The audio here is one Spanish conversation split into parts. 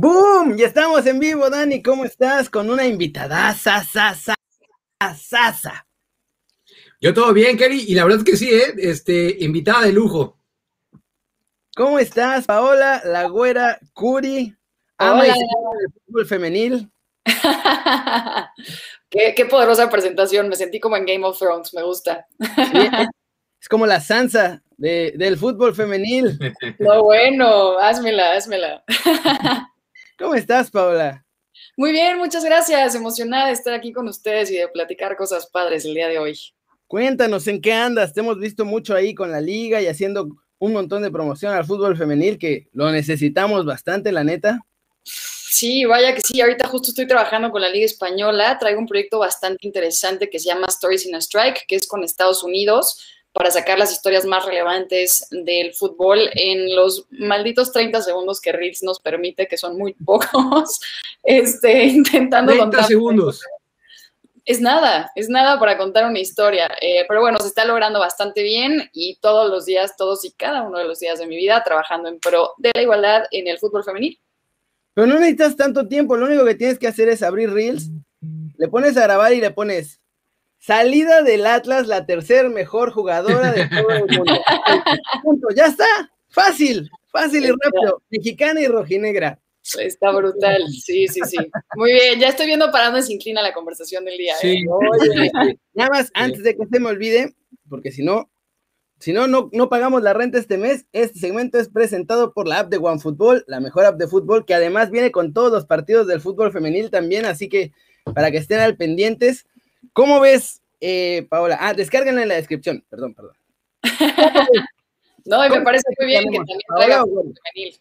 ¡Boom! Ya estamos en vivo, Dani. ¿Cómo estás? Con una invitada. Sasa, sasa, Yo todo bien, Kelly, y la verdad es que sí, ¿eh? Este, invitada de lujo. ¿Cómo estás, Paola, la güera, Curi, ama y del fútbol femenil? qué, poderosa presentación, me sentí como en Game of Thrones, me gusta. es como la Sansa del fútbol femenil. No, bueno, házmela, házmela. ¿Cómo estás, Paola? Muy bien, muchas gracias. Emocionada de estar aquí con ustedes y de platicar cosas padres el día de hoy. Cuéntanos en qué andas. Te hemos visto mucho ahí con la liga y haciendo un montón de promoción al fútbol femenil que lo necesitamos bastante, la neta. Sí, vaya que sí. Ahorita justo estoy trabajando con la Liga Española. Traigo un proyecto bastante interesante que se llama Stories in a Strike, que es con Estados Unidos para sacar las historias más relevantes del fútbol en los malditos 30 segundos que Reels nos permite, que son muy pocos, este, intentando 30 segundos. Es nada, es nada para contar una historia, eh, pero bueno, se está logrando bastante bien y todos los días, todos y cada uno de los días de mi vida trabajando en pro de la igualdad en el fútbol femenil. Pero no necesitas tanto tiempo, lo único que tienes que hacer es abrir Reels, le pones a grabar y le pones Salida del Atlas, la tercer mejor jugadora de todo el mundo. Punto, ya está. Fácil, fácil y rápido. Mexicana y rojinegra. Está brutal, sí, sí, sí. Muy bien, ya estoy viendo para dónde se inclina la conversación del día. Sí, ¿eh? nada más, antes de que se me olvide, porque si no, si no, no, no pagamos la renta este mes, este segmento es presentado por la app de OneFootball, la mejor app de fútbol, que además viene con todos los partidos del fútbol femenil también, así que para que estén al pendientes, ¿Cómo ves, eh, Paola? Ah, descárganla en la descripción. Perdón, perdón. no, y me parece muy bien que también traiga femenil.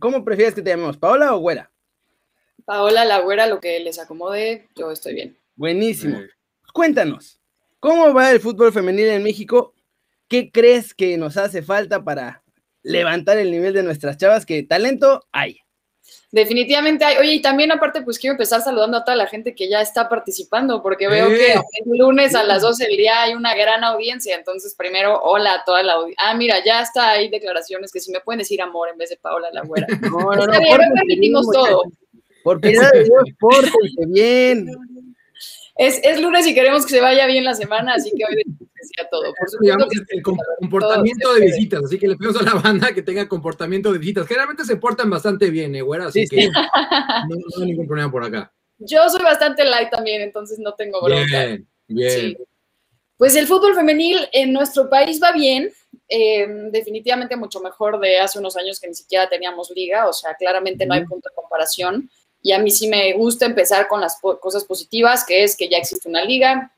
¿Cómo prefieres que te llamemos? ¿Paola o güera? Paola, la güera, lo que les acomode, yo estoy bien. Buenísimo. Cuéntanos, ¿cómo va el fútbol femenil en México? ¿Qué crees que nos hace falta para levantar el nivel de nuestras chavas? Que talento hay. Definitivamente hay. Oye, y también aparte, pues quiero empezar saludando a toda la gente que ya está participando, porque veo que el lunes a las 12 del día hay una gran audiencia. Entonces, primero, hola a toda la audiencia. Ah, mira, ya está ahí declaraciones que si me pueden decir amor en vez de Paola la güera. No, no, no. Bien, permitimos todo. Porque piedad de Dios, pórtense bien. Es, es, lunes y queremos que se vaya bien la semana, así que hoy decía todo. Por supuesto el comportamiento de visitas, así que le pedimos a la banda que tenga comportamiento de visitas. Generalmente se portan bastante bien, ¿eh, güera? Así que No, hay ningún problema por acá. Yo soy bastante light también, entonces no tengo bronca. Bien, bien. Pues el fútbol femenil en nuestro país va bien, eh, definitivamente mucho mejor de hace unos años que ni siquiera teníamos liga, o sea, claramente no hay punto de comparación. Y a mí sí me gusta empezar con las cosas positivas, que es que ya existe una liga,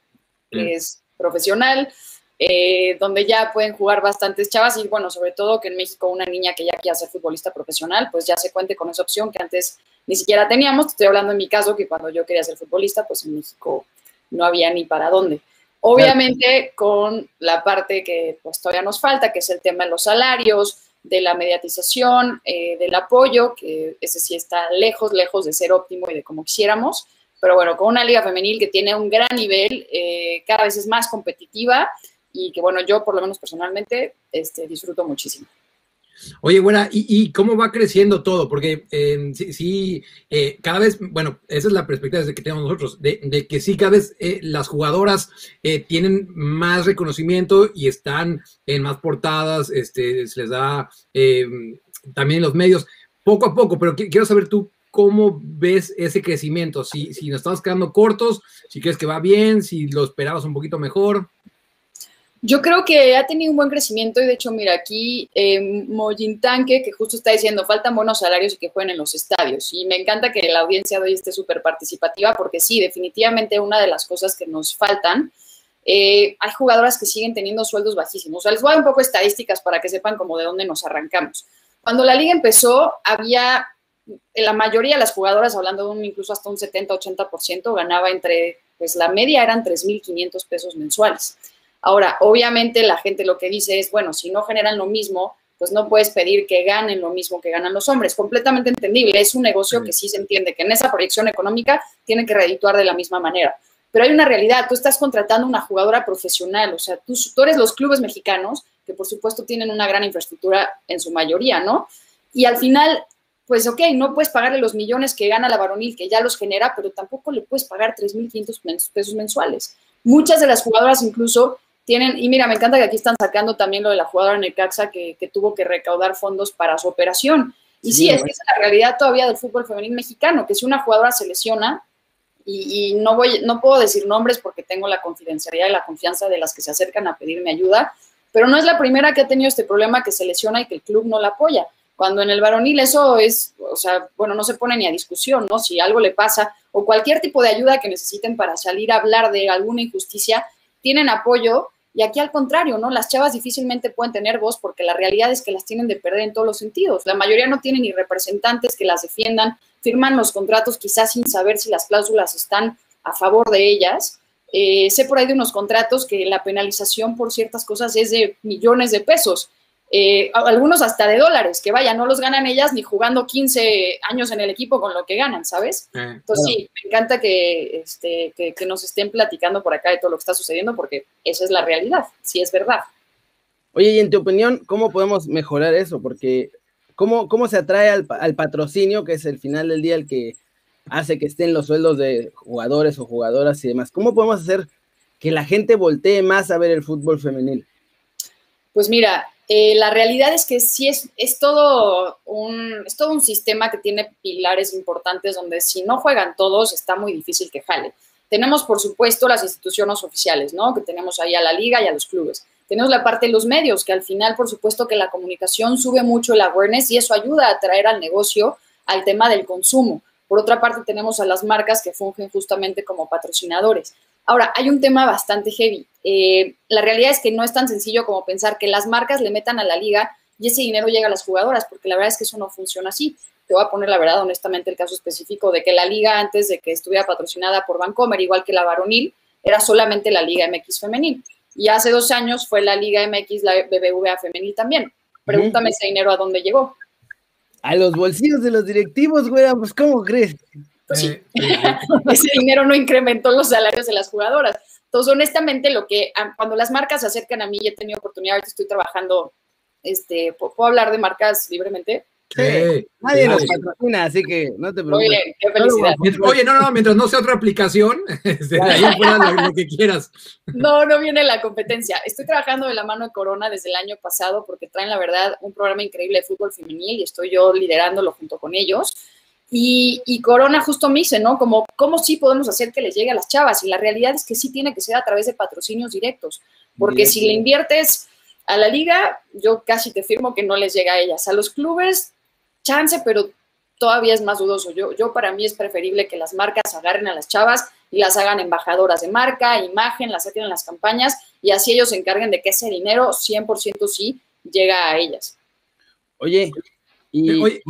que mm. es profesional, eh, donde ya pueden jugar bastantes chavas y bueno, sobre todo que en México una niña que ya quiera ser futbolista profesional, pues ya se cuente con esa opción que antes ni siquiera teníamos. estoy hablando en mi caso que cuando yo quería ser futbolista, pues en México no había ni para dónde. Obviamente con la parte que pues todavía nos falta, que es el tema de los salarios, de la mediatización, eh, del apoyo, que ese sí está lejos, lejos de ser óptimo y de como quisiéramos, pero bueno, con una liga femenil que tiene un gran nivel, eh, cada vez es más competitiva y que bueno, yo por lo menos personalmente este, disfruto muchísimo. Oye, buena, ¿y, cómo va creciendo todo? Porque eh, sí, eh, cada vez, bueno, esa es la perspectiva que tenemos nosotros, de, que sí, cada vez eh, las jugadoras tienen más reconocimiento y están en más portadas, este, se les da también los medios, poco a poco, pero quiero saber tú cómo ves ese crecimiento, si, si nos estamos quedando cortos, si crees que va bien, si lo esperabas un poquito mejor. Yo creo que ha tenido un buen crecimiento y de hecho, mira, aquí eh, Mojintanque, que justo está diciendo, faltan buenos salarios y que jueguen en los estadios. Y me encanta que la audiencia de hoy esté súper participativa porque sí, definitivamente una de las cosas que nos faltan, eh, hay jugadoras que siguen teniendo sueldos bajísimos. O sea, les voy a dar un poco estadísticas para que sepan como de dónde nos arrancamos. Cuando la liga empezó, había, la mayoría de las jugadoras, hablando de un incluso hasta un 70-80%, ganaba entre, pues la media eran 3.500 pesos mensuales. Ahora, obviamente la gente lo que dice es, bueno, si no generan lo mismo, pues no puedes pedir que ganen lo mismo que ganan los hombres. Completamente entendible. Es un negocio que sí se entiende que en esa proyección económica tiene que redituar de la misma manera. Pero hay una realidad. Tú estás contratando una jugadora profesional. O sea, tú, tú eres los clubes mexicanos, que por supuesto tienen una gran infraestructura en su mayoría, ¿no? y al final, pues ok, no puedes pagarle los millones que gana la varonil, que ya los genera, pero tampoco le puedes pagar 3.500 pesos mensuales. Muchas de las jugadoras incluso tienen, y mira, me encanta que aquí están sacando también lo de la jugadora Necaxa que, que tuvo que recaudar fondos para su operación. Y sí, es que es la realidad todavía del fútbol femenil mexicano, que si una jugadora se lesiona, y, no, voy, no puedo decir nombres porque tengo la confidencialidad y la confianza de las que se acercan a pedirme ayuda, pero no es la primera que ha tenido este problema que se lesiona y que el club no la apoya. Cuando en el varonil eso es, o sea, bueno, no se pone ni a discusión, ¿no? Si algo le pasa o cualquier tipo de ayuda que necesiten para salir a hablar de alguna injusticia, tienen apoyo y aquí al contrario, ¿no? Las chavas difícilmente pueden tener voz porque la realidad es que las tienen de perder en todos los sentidos. La mayoría no tienen ni representantes que las defiendan, firman los contratos quizás sin saber si las cláusulas están a favor de ellas. Eh, sé por ahí de unos contratos que la penalización por ciertas cosas es de millones de pesos. Eh, algunos hasta de dólares, que vaya, no los ganan ellas ni jugando 15 años en el equipo con lo que ganan, ¿sabes? Eh, Entonces sí, me encanta que, este, que, nos estén platicando por acá de todo lo que está sucediendo, porque esa es la realidad, sí es verdad. Oye, y en tu opinión, ¿cómo podemos mejorar eso? Porque, ¿cómo, cómo se atrae al, al patrocinio, que es el final del día el que hace que estén los sueldos de jugadores o jugadoras y demás? ¿Cómo podemos hacer que la gente voltee más a ver el fútbol femenil? Pues mira, eh, la realidad es que sí es, todo un sistema que tiene pilares importantes donde si no juegan todos está muy difícil que jale. Tenemos, por supuesto, las instituciones oficiales, ¿no? Que tenemos ahí a la liga y a los clubes. Tenemos la parte de los medios, que al final, por supuesto, que la comunicación sube mucho el awareness y eso ayuda a atraer al negocio al tema del consumo. Por otra parte, tenemos a las marcas que fungen justamente como patrocinadores. Ahora, hay un tema bastante heavy. Eh, la realidad es que no es tan sencillo como pensar que las marcas le metan a la liga y ese dinero llega a las jugadoras, porque la verdad es que eso no funciona así. Te voy a poner la verdad, honestamente, el caso específico de que la liga, antes de que estuviera patrocinada por Vancomer, igual que la varonil, era solamente la Liga MX femenil. Y hace dos años fue la Liga MX, la BBVA femenil también. Pregúntame ese dinero a dónde llegó. A los bolsillos de los directivos, güey, pues ¿cómo crees? Sí. Ese dinero no incrementó los salarios de las jugadoras. Entonces, honestamente, lo que cuando las marcas se acercan a mí, he tenido oportunidad, ahorita estoy trabajando, este, ¿puedo hablar de marcas libremente? Sí, nadie nos patrocina, así que no te preocupes. Oye, qué felicidad. Oye, no, no, mientras no sea otra aplicación, este, ahí lo, lo, que quieras. No, no viene la competencia. Estoy trabajando de la mano de Corona desde el año pasado porque traen, la verdad, un programa increíble de fútbol femenil y estoy yo liderándolo junto con ellos. Y, Corona justo me dice, ¿no? Como, ¿cómo sí podemos hacer que les llegue a las chavas? Y la realidad es que sí tiene que ser a través de patrocinios directos, porque si le inviertes a la liga, yo casi te firmo que no les llega a ellas. A los clubes, chance, pero todavía es más dudoso. Yo, yo para mí es preferible que las marcas agarren a las chavas y las hagan embajadoras de marca, imagen, las saquen en las campañas y así ellos se encarguen de que ese dinero 100% sí llega a ellas. Oye, y... Oye,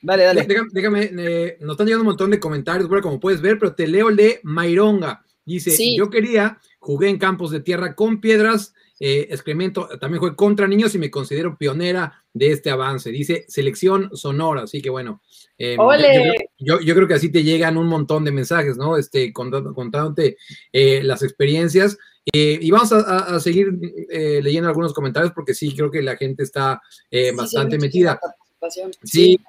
Dale, dale. Déjame, eh, nos están llegando un montón de comentarios, bueno, como puedes ver, pero te leo el de Maironga. Dice, yo quería, jugué en campos de tierra con piedras, eh, excremento, también jugué contra niños y me considero pionera de este avance. Dice, selección sonora, así que bueno. Eh, yo, yo, creo que así te llegan un montón de mensajes, ¿no? Este, contándote las experiencias. y vamos a, seguir leyendo algunos comentarios porque sí, creo que la gente está bastante metida. Sí,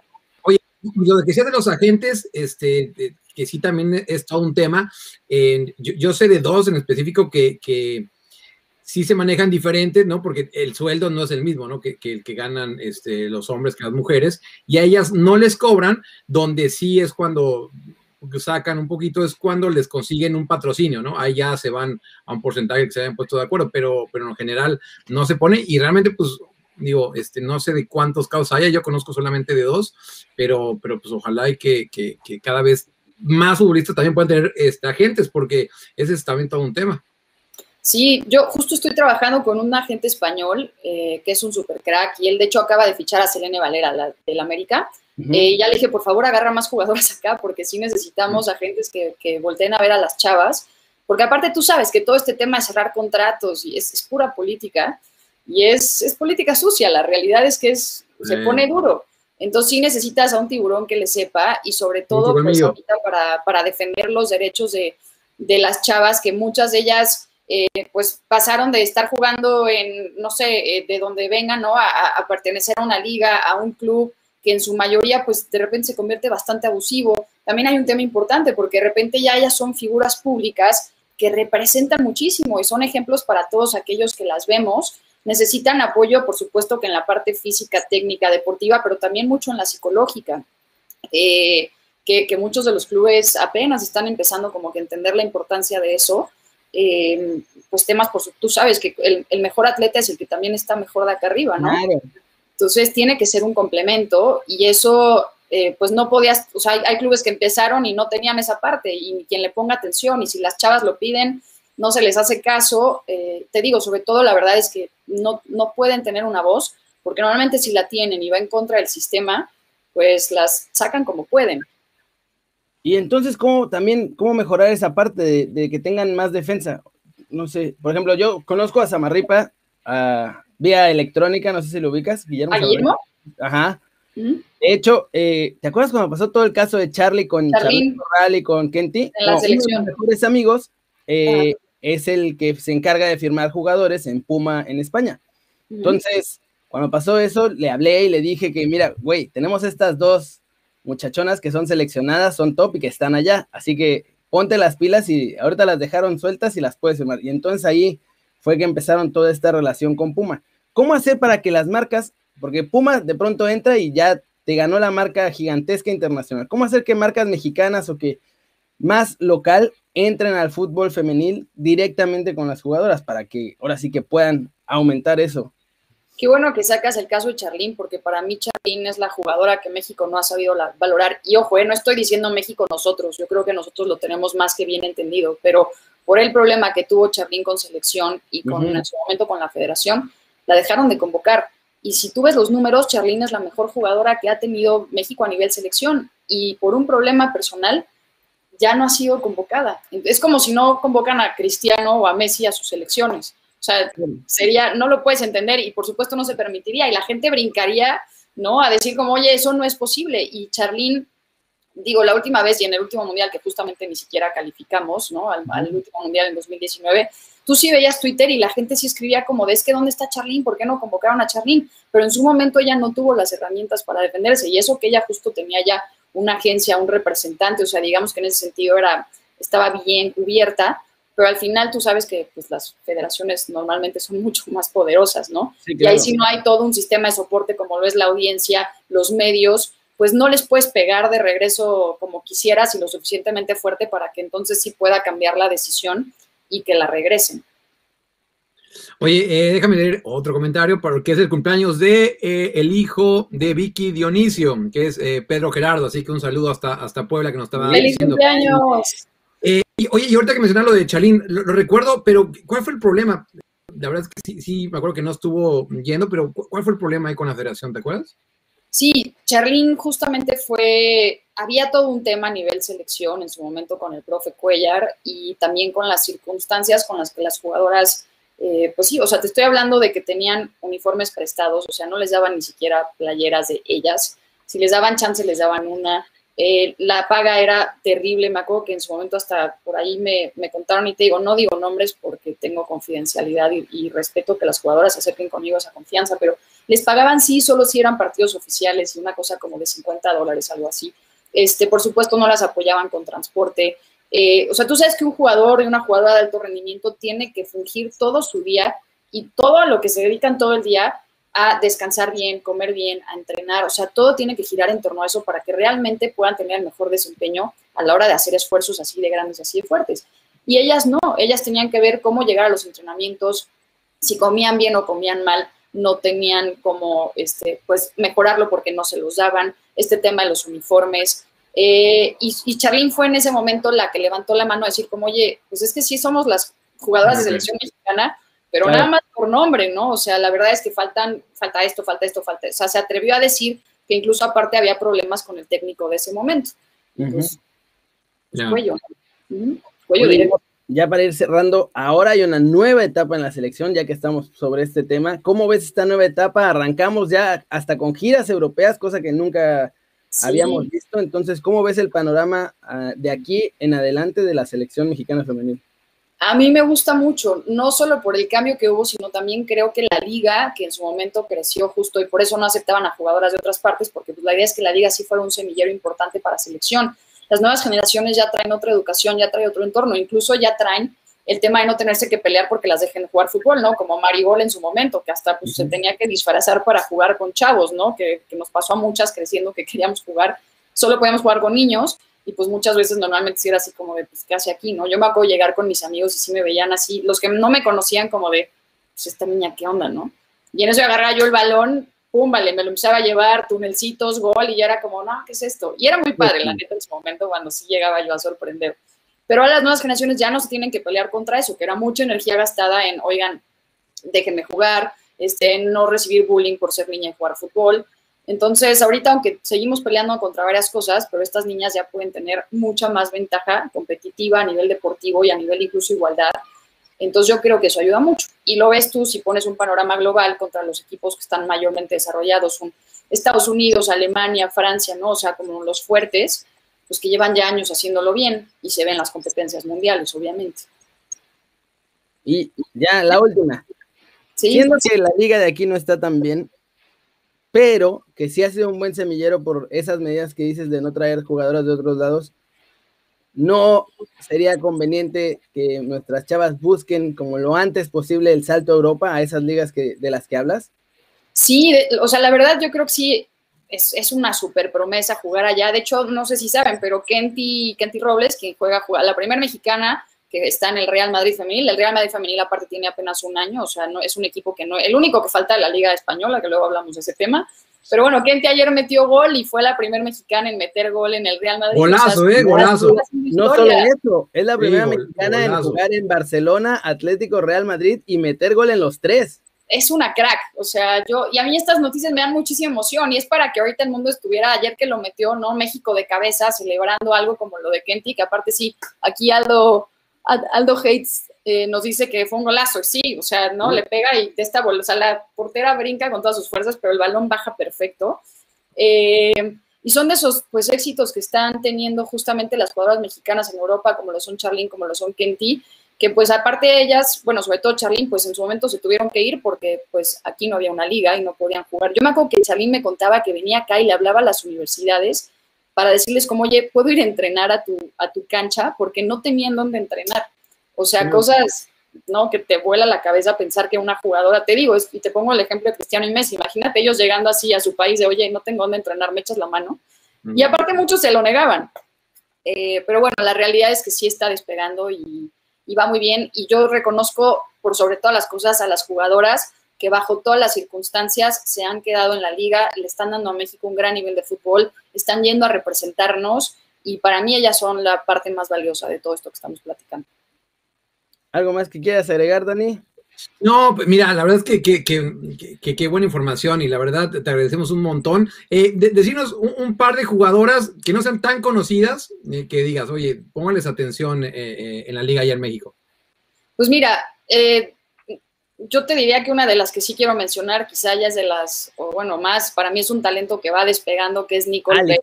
lo de que sea de los agentes, este, que sí también es todo un tema. yo, sé de dos en específico que, que, sí se manejan diferentes, ¿no? Porque el sueldo no es el mismo, ¿no? Que, que, que ganan este, los hombres que las mujeres, y a ellas no les cobran, donde sí es cuando sacan un poquito es cuando les consiguen un patrocinio, ¿no? Ahí ya se van a un porcentaje que se hayan puesto de acuerdo, pero, pero en general no se pone y realmente pues digo, este, no sé de cuántos casos haya, yo conozco solamente de dos, pero, pero pues ojalá y que, que, cada vez más futbolistas también puedan tener este, agentes, porque ese es también todo un tema. Sí, yo justo estoy trabajando con un agente español eh, que es un super crack y él de hecho acaba de fichar a Selene Valera la, del América. Eh, ya le dije, por favor, agarra más jugadores acá porque sí necesitamos agentes que, que, volteen a ver a las chavas. Porque aparte tú sabes que todo este tema de cerrar contratos y es, es pura política y es, es política sucia, la realidad es que es, se pone duro. Entonces sí necesitas a un tiburón que le sepa y sobre todo pues, para, para, defender los derechos de, de, las chavas, que muchas de ellas eh, pues pasaron de estar jugando en, no sé, eh, de donde vengan, ¿no? A, a, pertenecer a una liga, a un club, que en su mayoría pues de repente se convierte bastante abusivo. También hay un tema importante porque de repente ya ellas son figuras públicas que representan muchísimo y son ejemplos para todos aquellos que las vemos. Necesitan apoyo, por supuesto, que en la parte física, técnica, deportiva, pero también mucho en la psicológica. Eh, que, muchos de los clubes apenas están empezando como que entender la importancia de eso. Eh, pues temas, por tú sabes que el, mejor atleta es el que también está mejor de acá arriba, ¿no? Entonces tiene que ser un complemento y eso, eh, pues no podías, o sea, hay, clubes que empezaron y no tenían esa parte y quien le ponga atención y si las chavas lo piden, no se les hace caso. Eh, te digo, sobre todo la verdad es que no, no pueden tener una voz porque normalmente si la tienen y va en contra del sistema, pues las sacan como pueden. Y entonces, ¿cómo también, cómo mejorar esa parte de, que tengan más defensa? No sé, por ejemplo, yo conozco a Samarripa a, vía electrónica, no sé si lo ubicas, Guillermo. ¿A Guillermo? Ajá. De hecho, eh, ¿te acuerdas cuando pasó todo el caso de Charlie con Charlie y con Kenty? En la selección. Uno mejores amigos eh, es el que se encarga de firmar jugadores en Puma en España. Entonces, cuando pasó eso, le hablé y le dije que, mira, güey, tenemos estas dos muchachonas que son seleccionadas, son top y que están allá. Así que ponte las pilas y ahorita las dejaron sueltas y las puedes firmar. Y entonces ahí fue que empezaron toda esta relación con Puma. ¿Cómo hacer para que las marcas, porque Puma de pronto entra y ya te ganó la marca gigantesca internacional, ¿cómo hacer que marcas mexicanas o que más local entren al fútbol femenil directamente con las jugadoras para que ahora sí que puedan aumentar eso? Qué bueno que sacas el caso de Charlín, porque para mí Charlín es la jugadora que México no ha sabido valorar. Y ojo, eh, no estoy diciendo México nosotros, yo creo que nosotros lo tenemos más que bien entendido, pero por el problema que tuvo Charlín con selección y con, en su momento con la federación, la dejaron de convocar. Y si tú ves los números, Charlín es la mejor jugadora que ha tenido México a nivel selección. Y por un problema personal, ya no ha sido convocada. Es como si no convocan a Cristiano o a Messi a sus selecciones. O sea, sería, no lo puedes entender y por supuesto no se permitiría y la gente brincaría, ¿no? A decir como, oye, eso no es posible. Y Charlene, digo, la última vez y en el último mundial que justamente ni siquiera calificamos, ¿no? Al, último mundial en 2019, tú sí veías Twitter y la gente sí escribía como de, es que ¿dónde está Charlene? ¿Por qué no convocaron a Charlene? Pero en su momento ella no tuvo las herramientas para defenderse y eso que ella justo tenía ya una agencia, un representante, o sea, digamos que en ese sentido era, estaba bien cubierta, pero al final tú sabes que pues, las federaciones normalmente son mucho más poderosas, ¿no? Y ahí si no hay todo un sistema de soporte como lo es la audiencia, los medios, pues no les puedes pegar de regreso como quisieras y lo suficientemente fuerte para que entonces sí pueda cambiar la decisión y que la regresen. Oye, eh, déjame leer otro comentario porque es el cumpleaños de eh, el hijo de Vicky Dionisio, que es eh, Pedro Gerardo, así que un saludo hasta, hasta Puebla que nos estaba ¡Feliz cumpleaños! Y, oye, y ahorita que mencionas lo de Chalín, lo, recuerdo, pero ¿cuál fue el problema? La verdad es que sí, sí, me acuerdo que no estuvo yendo, pero ¿cuál fue el problema ahí con la federación? ¿Te acuerdas? Sí, Charlín justamente fue, había todo un tema a nivel selección en su momento con el profe Cuellar y también con las circunstancias con las que las jugadoras, eh, pues sí, o sea, te estoy hablando de que tenían uniformes prestados, o sea, no les daban ni siquiera playeras de ellas, si les daban chance les daban una, eh, la paga era terrible, me acuerdo que en su momento hasta por ahí me, contaron y te digo, no digo nombres porque tengo confidencialidad y, respeto que las jugadoras se acerquen conmigo esa confianza, pero les pagaban sí solo si eran partidos oficiales y una cosa como de 50 dólares, algo así. Este, por supuesto no las apoyaban con transporte. Eh, o sea, tú sabes que un jugador y una jugadora de alto rendimiento tiene que fungir todo su día y todo a lo que se dedican todo el día a descansar bien, comer bien, a entrenar, o sea, todo tiene que girar en torno a eso para que realmente puedan tener mejor desempeño a la hora de hacer esfuerzos así de grandes, así de fuertes. Y ellas no, ellas tenían que ver cómo llegar a los entrenamientos, si comían bien o comían mal, no tenían como, este, pues, mejorarlo porque no se los daban, este tema de los uniformes. Eh, y, y Charlene fue en ese momento la que levantó la mano a decir como, oye, pues es que sí somos las jugadoras de selección mexicana, pero nada más por nombre, ¿no? O sea, la verdad es que faltan, falta esto, falta esto, falta O sea, se atrevió a decir que incluso aparte había problemas con el técnico de ese momento. Entonces, cuello. Cuello directo. Ya para ir cerrando, ahora hay una nueva etapa en la selección, ya que estamos sobre este tema. ¿Cómo ves esta nueva etapa? Arrancamos ya hasta con giras europeas, cosa que nunca habíamos visto. Entonces, ¿cómo ves el panorama ah, de aquí en adelante de la selección mexicana femenil? A mí me gusta mucho, no solo por el cambio que hubo, sino también creo que la liga, que en su momento creció justo y por eso no aceptaban a jugadoras de otras partes, porque pues, la idea es que la liga sí fuera un semillero importante para selección. Las nuevas generaciones ya traen otra educación, ya traen otro entorno, incluso ya traen el tema de no tenerse que pelear porque las dejen jugar fútbol, ¿no? Como Maribol en su momento, que hasta pues, se tenía que disfrazar para jugar con chavos, ¿no? Que, que nos pasó a muchas creciendo que queríamos jugar, solo podíamos jugar con niños y pues muchas veces normalmente sí era así como de, pues, ¿qué hace aquí, no? Yo me acuerdo llegar con mis amigos y sí me veían así, los que no me conocían como de, pues, esta niña, ¿qué onda, no? Y en eso agarraba yo el balón, pum, vale, me lo empezaba a llevar, tunelcitos, gol, y ya era como, no, ¿qué es esto? Y era muy padre, la neta, en ese momento, cuando sí llegaba yo a sorprender. Pero ahora las nuevas generaciones ya no se tienen que pelear contra eso, que era mucha energía gastada en, oigan, déjenme jugar, este, no recibir bullying por ser niña y jugar fútbol. Entonces, ahorita, aunque seguimos peleando contra varias cosas, pero estas niñas ya pueden tener mucha más ventaja competitiva a nivel deportivo y a nivel incluso igualdad. Entonces, yo creo que eso ayuda mucho. Y lo ves tú si pones un panorama global contra los equipos que están mayormente desarrollados, son Estados Unidos, Alemania, Francia, ¿no? O sea, como los fuertes, pues que llevan ya años haciéndolo bien y se ven las competencias mundiales, obviamente. Y ya la última. ¿Sí? Siendo que la liga de aquí no está tan bien, pero que sí ha sido un buen semillero por esas medidas que dices de no traer jugadoras de otros lados. No sería conveniente que nuestras chavas busquen como lo antes posible el salto a Europa, a esas ligas que, de las que hablas. Sí, o sea, la verdad yo creo que sí es, es, una super promesa jugar allá. De hecho, no sé si saben, pero Kenty, Kenty Robles, quien juega, juega la primera mexicana que está en el Real Madrid femenil. El Real Madrid femenil aparte tiene apenas un año, o sea, no es un equipo que no, el único que falta de la Liga Española, que luego hablamos de ese tema. Pero bueno, Kenty ayer metió gol y fue la primera mexicana en meter gol en el Real Madrid. Golazo, eh, golazo. No solo eso, es la primera mexicana en jugar en Barcelona, Atlético, Real Madrid y meter gol en los tres. Es una crack, o sea, yo, y a mí estas noticias me dan muchísima emoción y es para que ahorita el mundo estuviera, ayer que lo metió, ¿no? México de cabeza, celebrando algo como lo de Kenty, que aparte sí, aquí Aldo Aldo Hates eh, nos dice que fue un golazo, sí, o sea, ¿no? Le pega y de esta o sea, la portera brinca con todas sus fuerzas, pero el balón baja perfecto. Eh, y son de esos pues éxitos que están teniendo justamente las jugadoras mexicanas en Europa, como lo son Charlene, como lo son Kenty, que pues aparte de ellas, bueno, sobre todo Charlene, pues en su momento se tuvieron que ir porque pues aquí no había una liga y no podían jugar. Yo me acuerdo que Charlene me contaba que venía acá y le hablaba a las universidades para decirles como, oye, puedo ir a entrenar a tu, a tu cancha porque no tenían dónde entrenar. O sea, cosas, ¿no? Que te vuela la cabeza pensar que una jugadora, te digo, y te pongo el ejemplo de Cristiano y Messi, imagínate ellos llegando así a su país de, oye, no tengo dónde entrenar, me echas la mano. Y aparte muchos se lo negaban. Eh, pero bueno, la realidad es que sí está despegando y, y va muy bien. Y yo reconozco, por sobre todas las cosas, a las jugadoras que bajo todas las circunstancias se han quedado en la liga, le están dando a México un gran nivel de fútbol, están yendo a representarnos y para mí ellas son la parte más valiosa de todo esto que estamos platicando. ¿Algo más que quieras agregar, Dani? No, pues mira, la verdad es que qué buena información y la verdad te agradecemos un montón. Eh, decirnos un, par de jugadoras que no sean tan conocidas, eh, que digas, oye, póngales atención eh, en la liga allá en México. Pues mira, yo te diría que una de las que sí quiero mencionar, quizá ya es de las, o bueno, más, para mí es un talento que va despegando, que es Nicole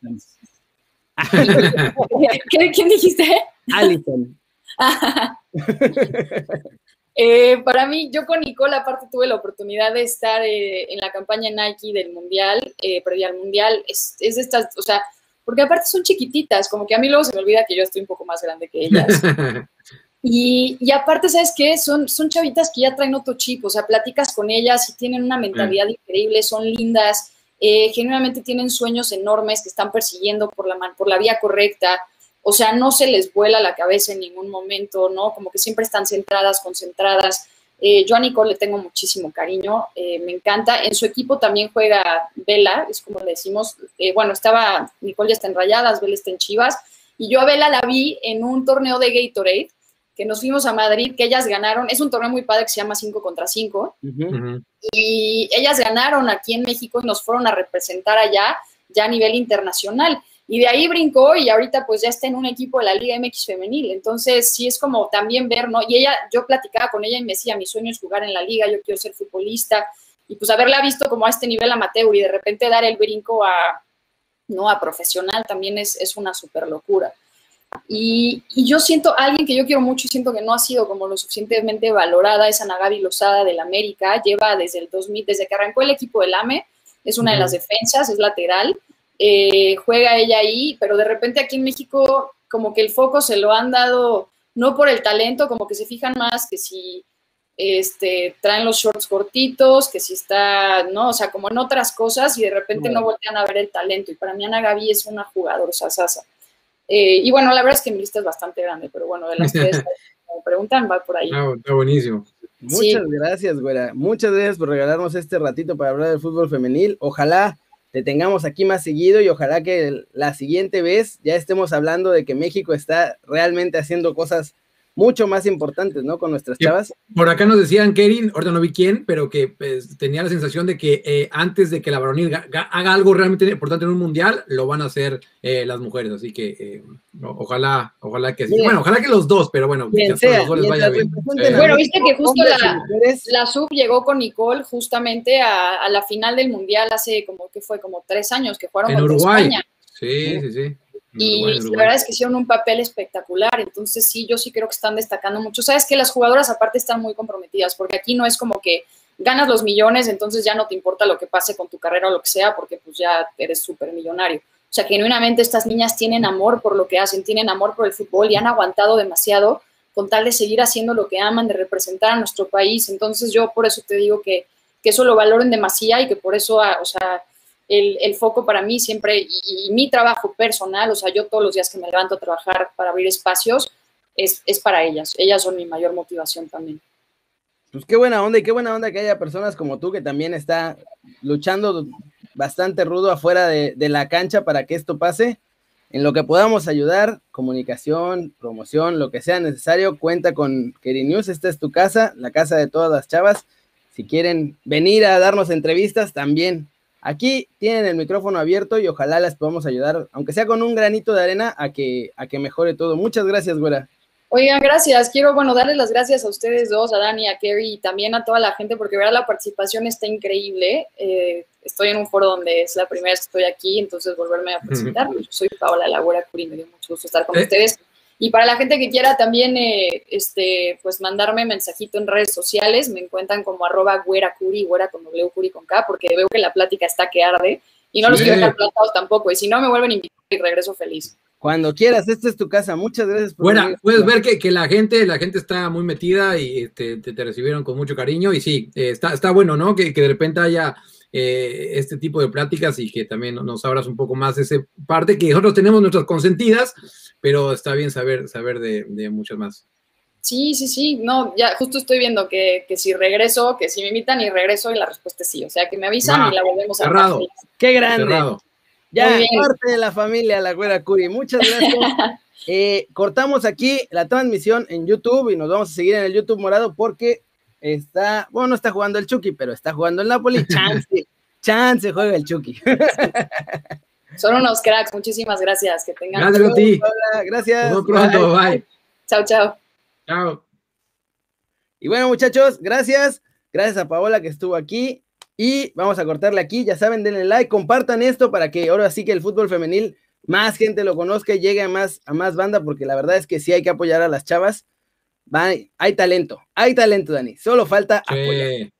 ¿Quién dijiste? Alison. Eh, para mí, yo con Nicole, aparte, tuve la oportunidad de estar eh, en la campaña Nike del Mundial, eh, previa al Mundial. Es, es de estas, o sea, porque aparte son chiquititas, como que a mí luego se me olvida que yo estoy un poco más grande que ellas. Y, aparte, ¿sabes qué? Son, son chavitas que ya traen otro chip, o sea, platicas con ellas y tienen una mentalidad increíble, son lindas, eh, generalmente tienen sueños enormes que están persiguiendo por la, por la vía correcta, o sea, no se les vuela la cabeza en ningún momento, ¿no? Como que siempre están centradas, concentradas. Eh, yo a Nicole le tengo muchísimo cariño, eh, me encanta. En su equipo también juega Vela, es como le decimos. Eh, bueno, estaba, Nicole ya está en Rayadas, Vela está en Chivas. Y yo a Vela la vi en un torneo de Gatorade que nos fuimos a Madrid, que ellas ganaron, es un torneo muy padre que se llama 5 contra 5, y ellas ganaron aquí en México y nos fueron a representar allá, ya a nivel internacional. Y de ahí brincó y ahorita pues ya está en un equipo de la Liga MX femenil. Entonces sí es como también ver, ¿no? Y ella, yo platicaba con ella y me decía, mi sueño es jugar en la liga, yo quiero ser futbolista. Y pues haberla visto como a este nivel amateur y de repente dar el brinco a, ¿no? A profesional también es, es una súper locura. Y, yo siento, alguien que yo quiero mucho y siento que no ha sido como lo suficientemente valorada, es Ana Gaby Lozada del América, lleva desde el 2000, desde que arrancó el equipo del AME, es una de las defensas, es lateral, eh, juega ella ahí, pero de repente aquí en México como que el foco se lo han dado, no por el talento, como que se fijan más que si este, traen los shorts cortitos, que si está, ¿no? O sea, como en otras cosas y de repente no voltean a ver el talento. Y para mí Ana Gaby es una jugadora sasa. Eh, y bueno, la verdad es que mi lista es bastante grande, pero bueno, de las tres me preguntan, va por ahí. Ah, está buenísimo. Muchas gracias, güera. Muchas gracias por regalarnos este ratito para hablar del fútbol femenil. Ojalá te tengamos aquí más seguido y ojalá que la siguiente vez ya estemos hablando de que México está realmente haciendo cosas mucho más importantes, ¿no? Con nuestras chavas. Por acá nos decían, Kerin, ahorita no vi quién, pero que pues, tenía la sensación de que eh, antes de que la varonil haga algo realmente importante en un mundial, lo van a hacer eh, las mujeres. Así que eh, ojalá, ojalá que sí. Bueno, ojalá que los dos, pero bueno, que los dos les vaya bien. Bueno, viste que justo la, la, sub llegó con Nicole justamente a, la final del mundial hace como que fue como tres años que fueron en Uruguay. España. Sí, sí, sí. Y la verdad es que hicieron un papel espectacular. Entonces, sí, yo sí creo que están destacando mucho. Sabes que las jugadoras, aparte, están muy comprometidas, porque aquí no es como que ganas los millones, entonces ya no te importa lo que pase con tu carrera o lo que sea, porque pues ya eres súper millonario. O sea, genuinamente estas niñas tienen amor por lo que hacen, tienen amor por el fútbol y han aguantado demasiado con tal de seguir haciendo lo que aman, de representar a nuestro país. Entonces, yo por eso te digo que, que eso lo valoren demasiado y que por eso, ah, o sea, el, foco para mí siempre y, mi trabajo personal, o sea, yo todos los días que me levanto a trabajar para abrir espacios, es, para ellas. Ellas son mi mayor motivación también. Pues qué buena onda y qué buena onda que haya personas como tú que también está luchando bastante rudo afuera de, la cancha para que esto pase. En lo que podamos ayudar, comunicación, promoción, lo que sea necesario, cuenta con Keri News. Esta es tu casa, la casa de todas las chavas. Si quieren venir a darnos entrevistas, también Aquí tienen el micrófono abierto y ojalá las podamos ayudar, aunque sea con un granito de arena, a que, a que mejore todo. Muchas gracias, güera. Oigan, gracias. Quiero, bueno, darles las gracias a ustedes dos, a Dani, a Kerry y también a toda la gente, porque verdad la participación está increíble. Eh, estoy en un foro donde es la primera vez que estoy aquí, entonces volverme a presentar. Yo soy Paola Lagüera Curi, me dio mucho gusto estar con eh, ustedes. Y para la gente que quiera también, eh, este, pues mandarme mensajito en redes sociales, me encuentran como arroba güera curi, güera con W curi con K, porque veo que la plática está que arde y no los quiero dejar plantados tampoco. Y si no, me vuelven a invitar y regreso feliz. Cuando quieras, esta es tu casa. Muchas gracias por Bueno, puedes ver que, la gente, la gente está muy metida y te, te, recibieron con mucho cariño. Y sí, eh, está, está bueno, ¿no? Que, que de repente haya eh, este tipo de pláticas y que también nos abras un poco más esa parte que nosotros tenemos nuestras consentidas, pero está bien saber, saber de, muchas más. Sí, sí, sí, no, ya justo estoy viendo que, que, si regreso, que si me invitan y regreso y la respuesta es sí, o sea que me avisan y la volvemos a cerrado. Qué grande. Ya, parte de la familia La Güera Curi, muchas gracias. Eh, cortamos aquí la transmisión en YouTube y nos vamos a seguir en el YouTube morado porque está, bueno, no está jugando el Chucky, pero está jugando el Napoli. Chance, chance juega el Chucky. Son unos cracks, muchísimas gracias. Que tengan. Gracias a ti. gracias. Muy pronto, bye. Chao, chao. Chao. Y bueno, muchachos, gracias. Gracias a Paola que estuvo aquí. Y vamos a cortarle aquí. Ya saben, denle like, compartan esto para que ahora sí que el fútbol femenil más gente lo conozca y llegue a más, a más banda, porque la verdad es que sí hay que apoyar a las chavas. Hay talento, hay talento, Dani. Solo falta apoyar.